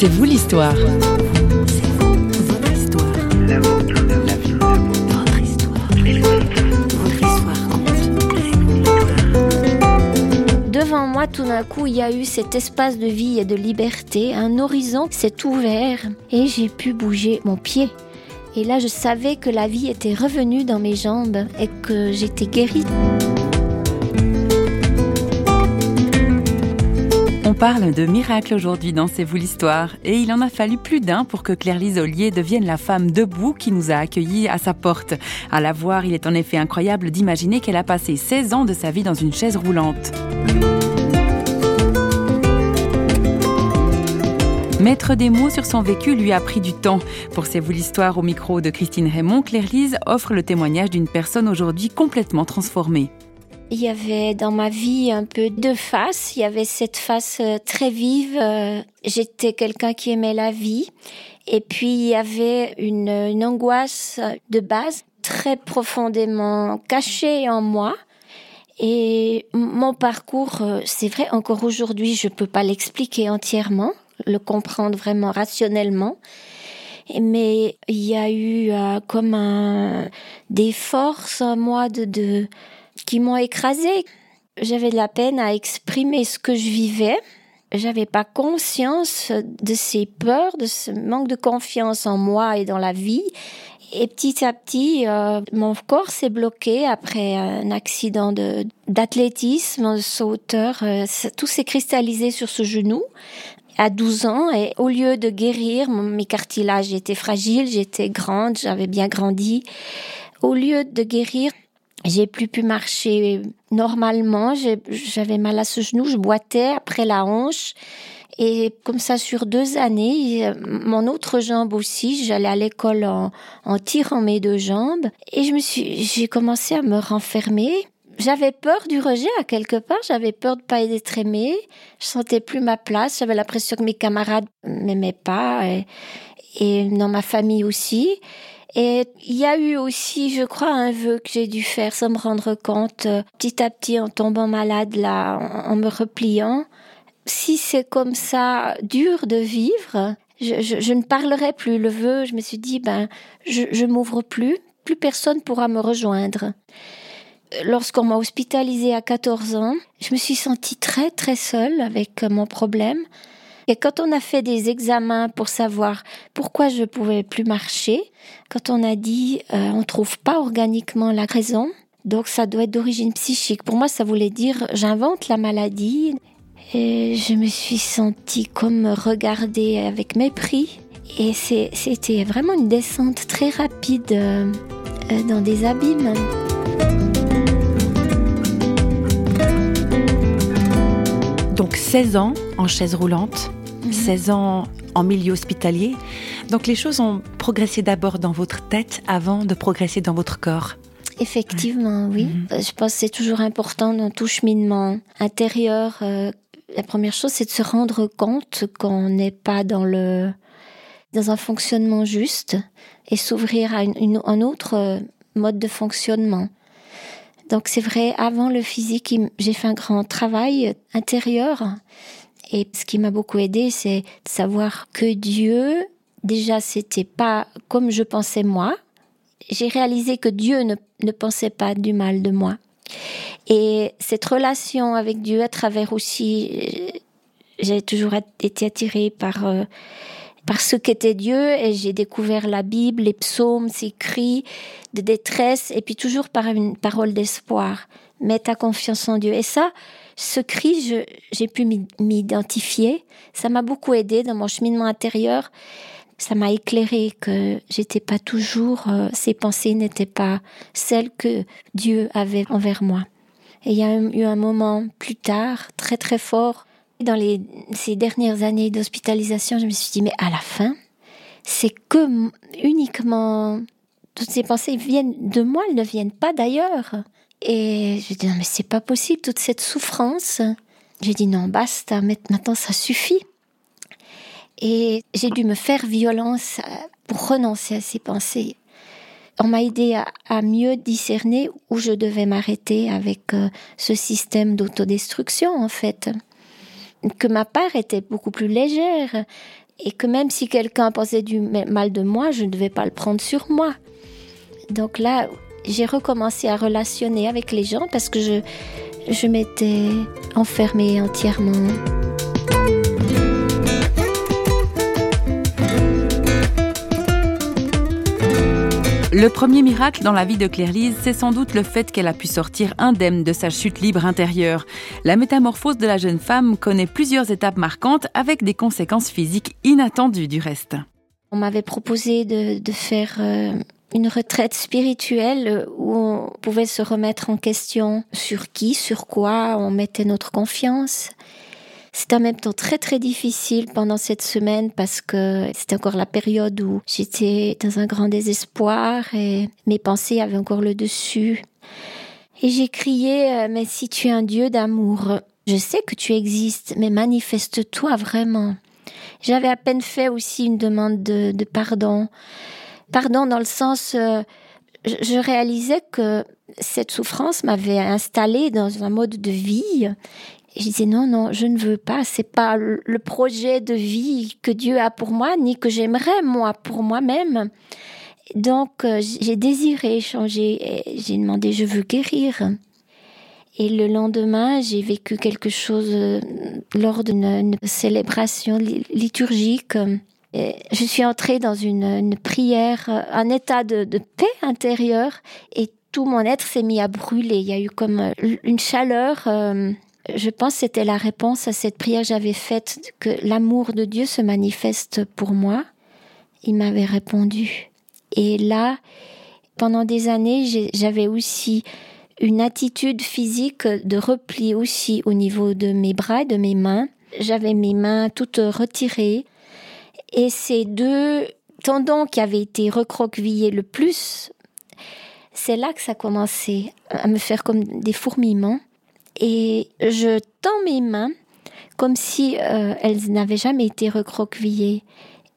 C'est vous l'histoire. Devant moi, tout d'un coup, il y a eu cet espace de vie et de liberté. Un horizon s'est ouvert et j'ai pu bouger mon pied. Et là, je savais que la vie était revenue dans mes jambes et que j'étais guérie. Parle de miracle aujourd'hui dans C'est vous l'histoire et il en a fallu plus d'un pour que Claire-Lise Ollier devienne la femme debout qui nous a accueillis à sa porte. À la voir, il est en effet incroyable d'imaginer qu'elle a passé 16 ans de sa vie dans une chaise roulante. Mettre des mots sur son vécu lui a pris du temps. Pour C'est vous l'histoire au micro de Christine Raymond, Claire-Lise offre le témoignage d'une personne aujourd'hui complètement transformée. Il y avait dans ma vie un peu deux faces. Il y avait cette face euh, très vive. euh, J'étais quelqu'un qui aimait la vie. Et puis il y avait une, une angoisse de base très profondément cachée en moi. Et mon parcours, euh, c'est vrai, encore aujourd'hui, je peux pas l'expliquer entièrement, le comprendre vraiment rationnellement. Mais il y a eu comme un, des forces en moi de, de qui m'ont écrasée. J'avais de la peine à exprimer ce que je vivais. J'avais pas conscience de ces peurs, de ce manque de confiance en moi et dans la vie. Et petit à petit, euh, mon corps s'est bloqué après un accident de d'athlétisme, sauteur. euh, tout s'est cristallisé sur ce genou à 12 ans et au lieu de guérir, mes cartilages étaient fragiles, j'étais grande, j'avais bien grandi. Au lieu de guérir, j'ai plus pu marcher normalement, j'avais mal à ce genou, je boitais après la hanche. Et comme ça, sur deux années, mon autre jambe aussi, j'allais à l'école en, en tirant mes deux jambes. Et je me suis, j'ai commencé à me renfermer. J'avais peur du rejet à quelque part, j'avais peur de pas être aimée. Je sentais plus ma place, j'avais l'impression que mes camarades m'aimaient pas et, et dans ma famille aussi. Et il y a eu aussi, je crois, un vœu que j'ai dû faire sans me rendre compte, euh, petit à petit en tombant malade là, en, me repliant. Si c'est comme ça dur de vivre, je ne parlerai plus. Le vœu, je me suis dit, ben, je, je m'ouvre plus, plus personne pourra me rejoindre. Lorsqu'on m'a hospitalisée à 14 ans, je me suis sentie très très seule avec euh, mon problème. Et quand on a fait des examens pour savoir pourquoi je pouvais plus marcher, quand on a dit euh, on trouve pas organiquement la raison, donc ça doit être d'origine psychique. Pour moi, ça voulait dire j'invente la maladie. Je me suis sentie comme regardée avec mépris. Et c'était vraiment une descente très rapide euh, euh, dans des abîmes. Donc 16 ans en chaise roulante, 16 ans en milieu hospitalier. Donc les choses ont progressé d'abord dans votre tête avant de progresser dans votre corps. Effectivement, oui. Euh, Je pense que c'est toujours important dans tout cheminement intérieur. euh, la première chose, c'est de se rendre compte qu'on n'est pas dans le dans un fonctionnement juste et s'ouvrir à une, une- un autre euh, mode de fonctionnement. Donc c'est vrai, avant le physique, j'ai fait un grand travail intérieur. Et ce qui m'a beaucoup aidé, c'est de savoir que Dieu, déjà, c'était pas comme je pensais moi, j'ai réalisé que Dieu ne, ne pensait pas du mal de moi. Et cette relation avec Dieu à travers aussi, euh, j'ai toujours été attirée par, euh, par ce qu'était Dieu et j'ai découvert la Bible, les psaumes, ces cris de détresse et puis toujours par une parole d'espoir. Mets ta confiance en Dieu. Et ça, ce cri, j'ai pu m'identifier. Ça m'a beaucoup aidé dans mon cheminement intérieur ça m'a éclairé que j'étais pas toujours, euh, ces pensées n'étaient pas celles que Dieu avait envers moi. Et il y a eu un moment plus tard, très très fort, dans ces dernières années d'hospitalisation, je me suis dit, mais à la fin, c'est que uniquement toutes ces pensées viennent de moi, elles ne viennent pas d'ailleurs. Et je dis, non, mais c'est pas possible, toute cette souffrance. J'ai dit, non, basta, maintenant ça suffit. Et j'ai dû me faire violence euh, pour renoncer à ces pensées. On m'a aidé à, mieux discerner où je devais m'arrêter avec euh, ce système d'autodestruction, en fait. Que ma part était beaucoup plus légère. et que même si quelqu'un pensait du mal de moi, je ne devais pas le prendre sur moi. Donc là, j'ai recommencé à relationner avec les gens parce que je, je m'étais enfermée entièrement. Le premier miracle dans la vie de Claire-Lise, c'est sans doute le fait qu'elle a pu sortir indemne de sa chute libre intérieure. La métamorphose de la jeune femme connaît plusieurs étapes marquantes avec des conséquences physiques inattendues du reste. On m'avait proposé de, faire euh, une retraite spirituelle où on pouvait se remettre en question sur qui, sur quoi on mettait notre confiance. C'était en même temps très très difficile pendant cette semaine parce que c'était encore la période où j'étais dans un grand désespoir et mes pensées avaient encore le dessus. Et j'ai crié, euh, mais si tu es un Dieu d'amour, je sais que tu existes, mais manifeste-toi vraiment. J'avais à peine fait aussi une demande de, pardon. Pardon dans le sens, euh, je réalisais que cette souffrance m'avait installée dans un mode de vie je disais non, non, je ne veux pas. C'est pas le projet de vie que Dieu a pour moi, ni que j'aimerais moi pour moi-même. Donc euh, j'ai désiré changer. J'ai demandé, je veux guérir. Et le lendemain, j'ai vécu quelque chose euh, lors d'une célébration liturgique. Je suis entrée dans une, prière, un état de, paix intérieure, et tout mon être s'est mis à brûler. Il y a eu comme euh, une chaleur je pense que c'était la réponse à cette prière que j'avais faite, que l'amour de Dieu se manifeste pour moi. Il m'avait répondu. Et là, pendant des années, j'avais aussi une attitude physique de repli aussi au niveau de mes bras et de mes mains. J'avais mes mains toutes retirées. Et ces deux tendons qui avaient été recroquevillés le plus, c'est là que ça commençait à me faire comme des fourmillements et je tends mes mains comme si euh, elles n'avaient jamais été recroquevillées.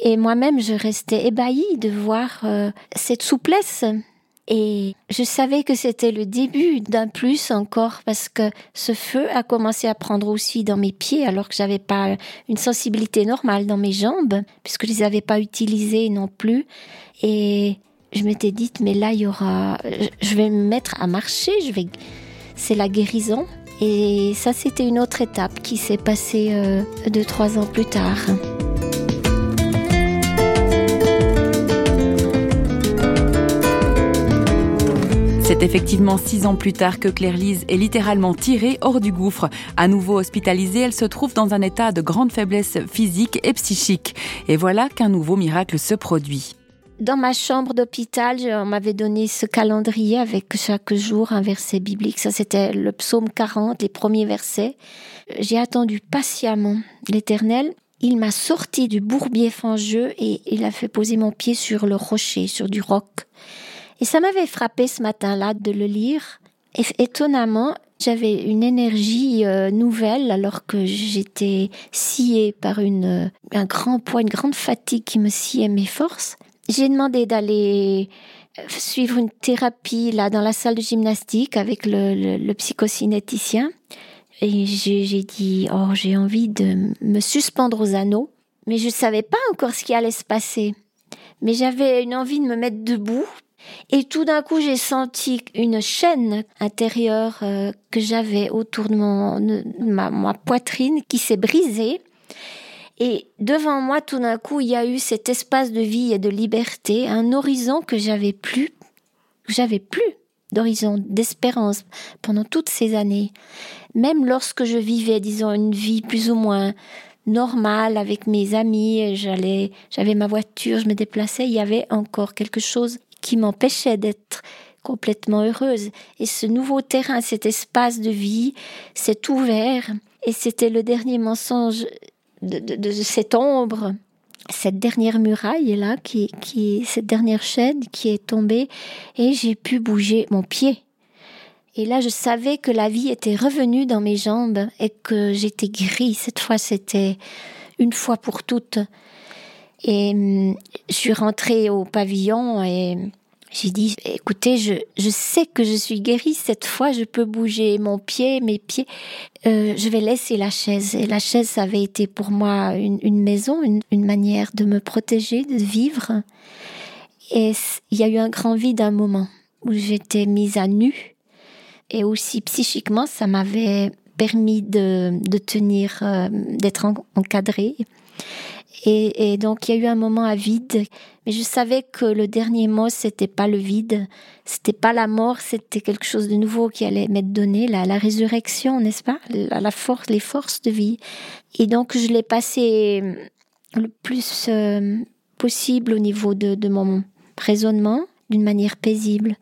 Et moi-même, je restais ébahie de voir euh, cette souplesse. Et je savais que c'était le début d'un plus encore parce que ce feu a commencé à prendre aussi dans mes pieds alors que j'avais pas une sensibilité normale dans mes jambes puisque je les avais pas utilisées non plus. Et je m'étais dit, mais là, il y aura, je vais me mettre à marcher, je vais, c'est la guérison. Et ça, c'était une autre étape qui s'est passée euh, deux, trois ans plus tard. C'est effectivement six ans plus tard que Claire-Lise est littéralement tirée hors du gouffre. À nouveau hospitalisée, elle se trouve dans un état de grande faiblesse physique et psychique. Et voilà qu'un nouveau miracle se produit. Dans ma chambre d'hôpital, on m'avait donné ce calendrier avec chaque jour un verset biblique. Ça, c'était le psaume 40, les premiers versets. J'ai attendu patiemment l'Éternel. Il m'a sorti du bourbier fangeux et il a fait poser mon pied sur le rocher, sur du roc. Et ça m'avait frappé ce matin-là de le lire. Et étonnamment, j'avais une énergie euh, nouvelle alors que j'étais sciée par une, un grand poids, une grande fatigue qui me sciait mes forces. J'ai demandé d'aller euh, suivre une thérapie là dans la salle de gymnastique avec le, le, psychocinéticien. Et j'ai dit, oh, j'ai envie de me suspendre aux anneaux. Mais je ne savais pas encore ce qui allait se passer. Mais j'avais une envie de me mettre debout. Et tout d'un coup, j'ai senti une chaîne intérieure euh, que j'avais autour de, mon, ma, ma poitrine qui s'est brisée. Et devant moi, tout d'un coup, il y a eu cet espace de vie et de liberté, un horizon que j'avais plus, j'avais plus d'horizon, d'espérance pendant toutes ces années. Même lorsque je vivais, disons, une vie plus ou moins normale avec mes amis, j'allais, j'avais ma voiture, je me déplaçais, il y avait encore quelque chose qui m'empêchait d'être complètement heureuse. Et ce nouveau terrain, cet espace de vie s'est ouvert. Et c'était le dernier mensonge de, cette ombre, cette dernière muraille là, qui, cette dernière chaîne qui est tombée, et j'ai pu bouger mon pied. Et là, je savais que la vie était revenue dans mes jambes et que j'étais guérie. Cette fois, c'était une fois pour toutes. Et hum, je suis rentrée au pavillon et J'ai dit, écoutez, je, je sais que je suis guérie. Cette fois, je peux bouger mon pied, mes pieds. Euh, je vais laisser la chaise. Et la chaise, ça avait été pour moi une, une maison, une, une, manière de me protéger, de vivre. Et il y a eu un grand vide un moment où j'étais mise à nu. Et aussi psychiquement, ça m'avait permis de, de tenir, euh, d'être encadrée. Et, donc il y a eu un moment à vide, mais je savais que le dernier mot c'était pas le vide, c'était pas la mort, c'était quelque chose de nouveau qui allait m'être donné, la, la résurrection, n'est-ce pas, la, force, les forces de vie. Et donc je l'ai passé le plus euh, possible au niveau de, de mon raisonnement, d'une manière paisible.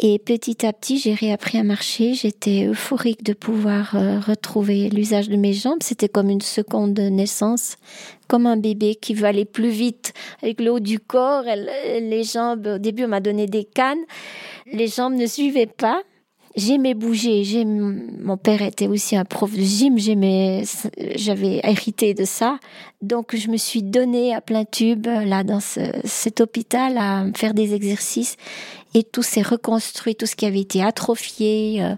Et petit à petit, j'ai réappris à marcher. J'étais euphorique de pouvoir euh, retrouver l'usage de mes jambes. C'était comme une seconde naissance, comme un bébé qui veut aller plus vite avec le haut du corps. les jambes, au début, on m'a donné des cannes. Les jambes ne suivaient pas. J'aimais bouger. Mon père était aussi un prof de gym. J'avais hérité de ça. Donc, je me suis donnée à plein tube, là, dans ce, cet hôpital, à faire des exercices et tout s'est reconstruit, tout ce qui avait été atrophié, euh,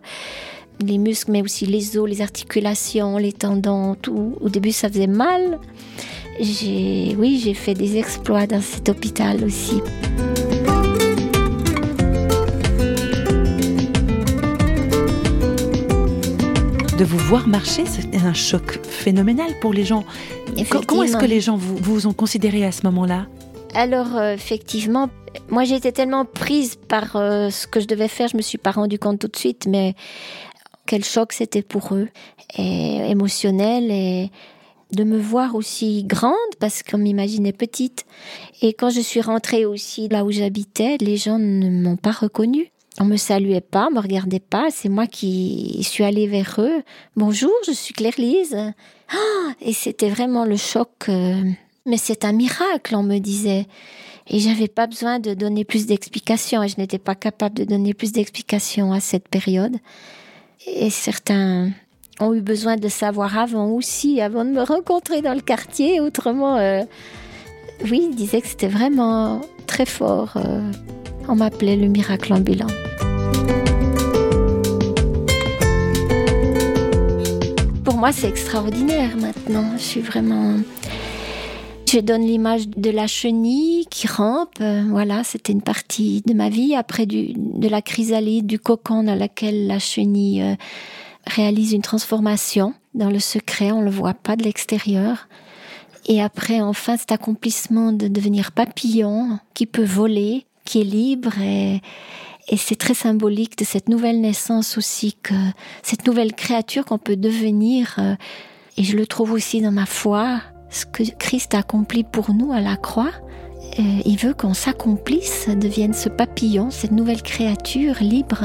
les muscles, mais aussi les os, les articulations, les tendons, tout. Au début, ça faisait mal. Oui, j'ai fait des exploits dans cet hôpital aussi. De vous voir marcher, c'est un choc phénoménal pour les gens. Comment est-ce que les gens vous, vous ont considéré à ce moment-là? Alors, euh, effectivement, moi, j'étais tellement prise par euh, ce que je devais faire, je me suis pas rendu compte tout de suite, mais quel choc c'était pour eux, et émotionnel et de me voir aussi grande parce qu'on m'imaginait petite. Et quand je suis rentrée aussi là où j'habitais, les gens ne m'ont pas reconnue. On me saluait pas, on me regardait pas. C'est moi qui suis allée vers eux. Bonjour, je suis Claire Lise. Ah, et c'était vraiment le choc. Euh, mais c'est un miracle, on me disait. Et j'avais pas besoin de donner plus d'explications et je n'étais pas capable de donner plus d'explications à cette période. Et certains ont eu besoin de savoir avant aussi, avant de me rencontrer dans le quartier. Autrement, euh, oui, ils disaient que c'était vraiment très fort. Euh, on m'appelait le miracle ambulant. Pour moi, c'est extraordinaire maintenant. Je suis vraiment je donne l'image de la chenille qui rampe. Voilà, c'était une partie de ma vie. Après du, de la chrysalide, du cocon dans lequel la chenille euh, réalise une transformation dans le secret, on le voit pas de l'extérieur. Et après, enfin, cet accomplissement de devenir papillon qui peut voler, qui est libre et, et c'est très symbolique de cette nouvelle naissance aussi que cette nouvelle créature qu'on peut devenir. Euh, et je le trouve aussi dans ma foi, ce que Christ a accompli pour nous à la croix. Euh, il veut qu'on s'accomplisse, devienne ce papillon, cette nouvelle créature libre.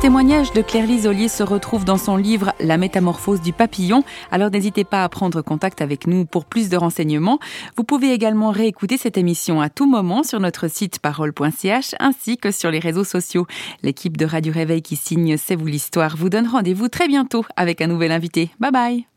témoignage de Claire-Lise Ollier se retrouve dans son livre La métamorphose du papillon. Alors n'hésitez pas à prendre contact avec nous pour plus de renseignements. Vous pouvez également réécouter cette émission à tout moment sur notre site parole.ch ainsi que sur les réseaux sociaux. L'équipe de Radio Réveil qui signe C'est vous l'histoire vous donne rendez-vous très bientôt avec un nouvel invité. Bye bye